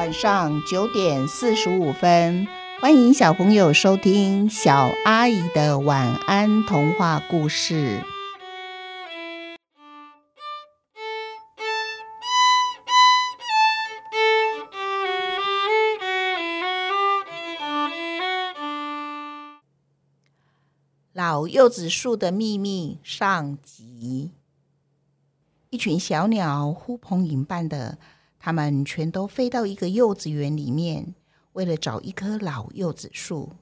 晚上九点四十五分，欢迎小朋友收听小阿姨的晚安童话故事。老柚子树的秘密上集。一群小鸟呼朋引伴的，它们全都飞到一个柚子园里面，为了找一棵老柚子树。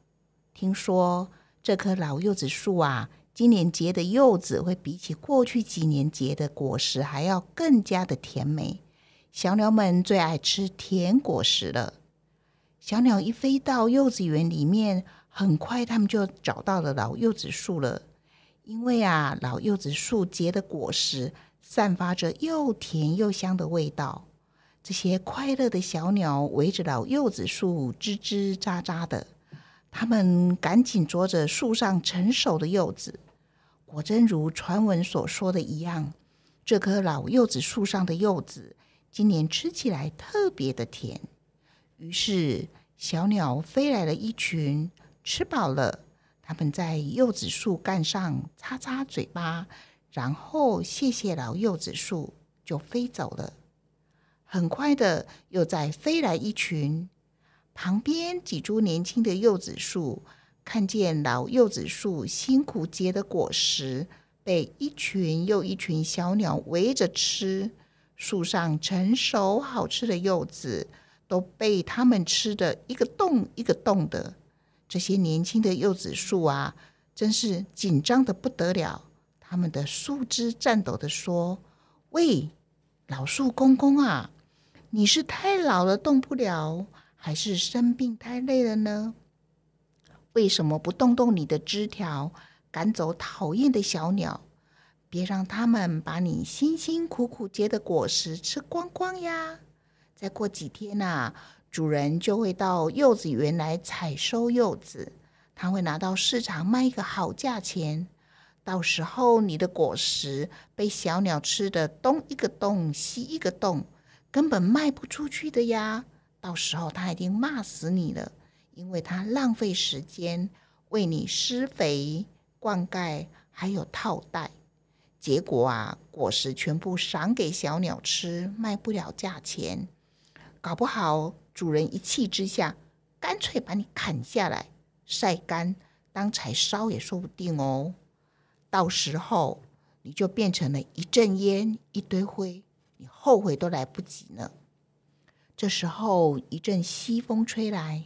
听说这棵老柚子树啊，今年结的柚子会比起过去几年结的果实还要更加的甜美。小鸟们最爱吃甜果实了。小鸟一飞到柚子园里面。很快，他们就找到了老柚子树了。因为啊，老柚子树结的果实散发着又甜又香的味道。这些快乐的小鸟围着老柚子树吱吱喳喳的，它们赶紧啄着树上成熟的柚子。果真如传闻所说的一样，这棵老柚子树上的柚子今年吃起来特别的甜。于是，小鸟飞来了一群。吃饱了，它们在柚子树干上擦擦嘴巴，然后谢谢老柚子树，就飞走了。很快的，又再飞来一群。旁边几株年轻的柚子树看见老柚子树辛苦结的果实被一群又一群小鸟围着吃，树上成熟好吃的柚子都被他们吃的一个洞一个洞的。这些年轻的柚子树啊，真是紧张的不得了。它们的树枝颤抖的说：“喂，老树公公啊，你是太老了动不了，还是生病太累了呢？为什么不动动你的枝条，赶走讨厌的小鸟，别让他们把你辛辛苦苦结的果实吃光光呀？再过几天呐。”主人就会到柚子园来采收柚子，他会拿到市场卖一个好价钱。到时候你的果实被小鸟吃的东一个洞西一个洞，根本卖不出去的呀！到时候他一定骂死你了，因为他浪费时间为你施肥、灌溉还有套袋，结果啊，果实全部赏给小鸟吃，卖不了价钱，搞不好。主人一气之下，干脆把你砍下来晒干，当柴烧也说不定哦。到时候你就变成了一阵烟、一堆灰，你后悔都来不及呢。这时候一阵西风吹来，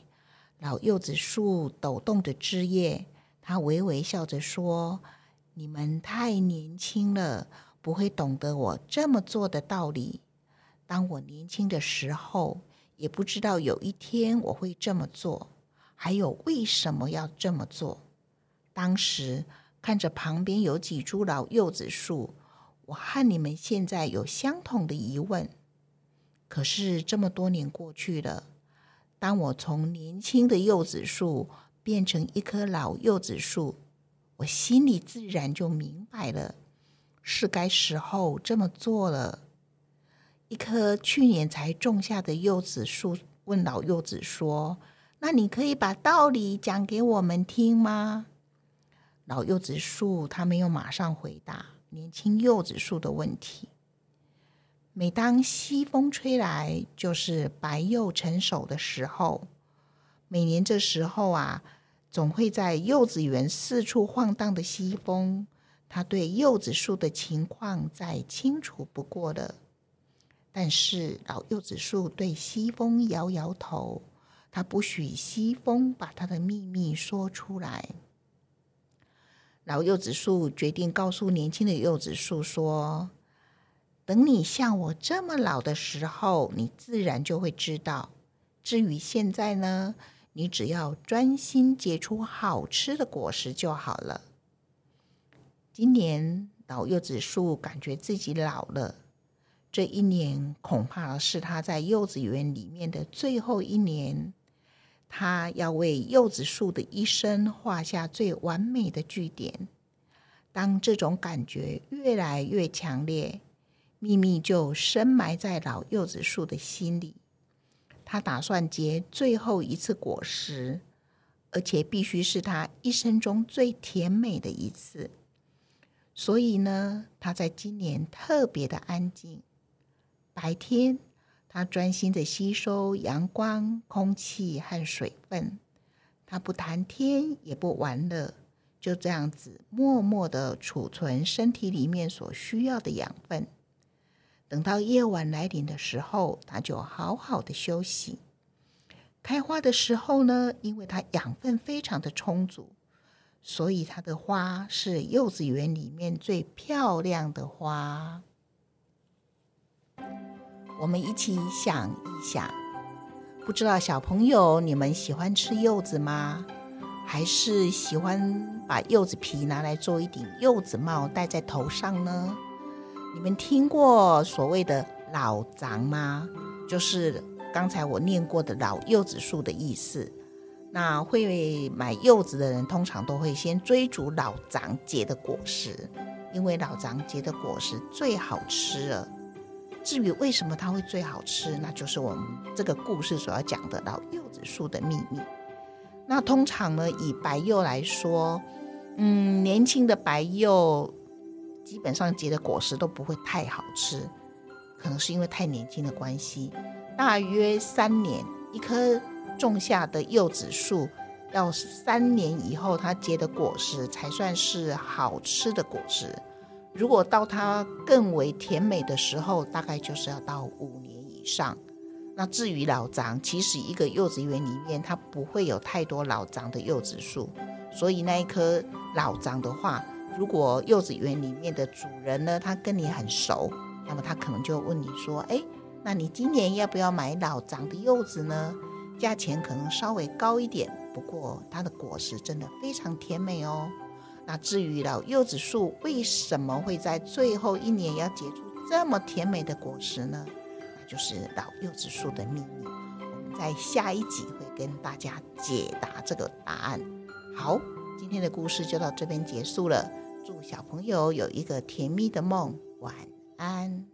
老柚子树抖动着枝叶，它微微笑着说：“你们太年轻了，不会懂得我这么做的道理。当我年轻的时候。”也不知道有一天我会这么做，还有为什么要这么做。当时看着旁边有几株老柚子树，我和你们现在有相同的疑问。可是这么多年过去了，当我从年轻的柚子树变成一棵老柚子树，我心里自然就明白了，是该时候这么做了。一棵去年才种下的柚子树问老柚子说：“那你可以把道理讲给我们听吗？”老柚子树他没有马上回答年轻柚子树的问题。每当西风吹来，就是白柚成熟的时候。每年这时候啊，总会在柚子园四处晃荡的西风，他对柚子树的情况再清楚不过了。但是老柚子树对西风摇摇头，他不许西风把他的秘密说出来。老柚子树决定告诉年轻的柚子树说：“等你像我这么老的时候，你自然就会知道。至于现在呢，你只要专心结出好吃的果实就好了。”今年老柚子树感觉自己老了。这一年恐怕是他在柚子园里面的最后一年，他要为柚子树的一生画下最完美的句点。当这种感觉越来越强烈，秘密就深埋在老柚子树的心里。他打算结最后一次果实，而且必须是他一生中最甜美的一次。所以呢，他在今年特别的安静。白天，他专心的吸收阳光、空气和水分。他不谈天，也不玩乐，就这样子默默的储存身体里面所需要的养分。等到夜晚来临的时候，他就好好的休息。开花的时候呢，因为它养分非常的充足，所以它的花是柚子园里面最漂亮的花。我们一起想一想，不知道小朋友你们喜欢吃柚子吗？还是喜欢把柚子皮拿来做一顶柚子帽戴在头上呢？你们听过所谓的老长吗？就是刚才我念过的老柚子树的意思。那会买柚子的人，通常都会先追逐老长结的果实，因为老长结的果实最好吃了。至于为什么它会最好吃，那就是我们这个故事所要讲的老柚子树的秘密。那通常呢，以白柚来说，嗯，年轻的白柚。基本上结的果实都不会太好吃，可能是因为太年轻的关系。大约三年，一棵种下的柚子树要三年以后，它结的果实才算是好吃的果实。如果到它更为甜美的时候，大概就是要到五年以上。那至于老张，其实一个柚子园里面它不会有太多老张的柚子树，所以那一棵老张的话。如果柚子园里面的主人呢，他跟你很熟，那么他可能就问你说：“哎，那你今年要不要买老张的柚子呢？价钱可能稍微高一点，不过它的果实真的非常甜美哦。那至于老柚子树为什么会在最后一年要结出这么甜美的果实呢？那就是老柚子树的秘密。我们在下一集会跟大家解答这个答案。好，今天的故事就到这边结束了。祝小朋友有一个甜蜜的梦，晚安。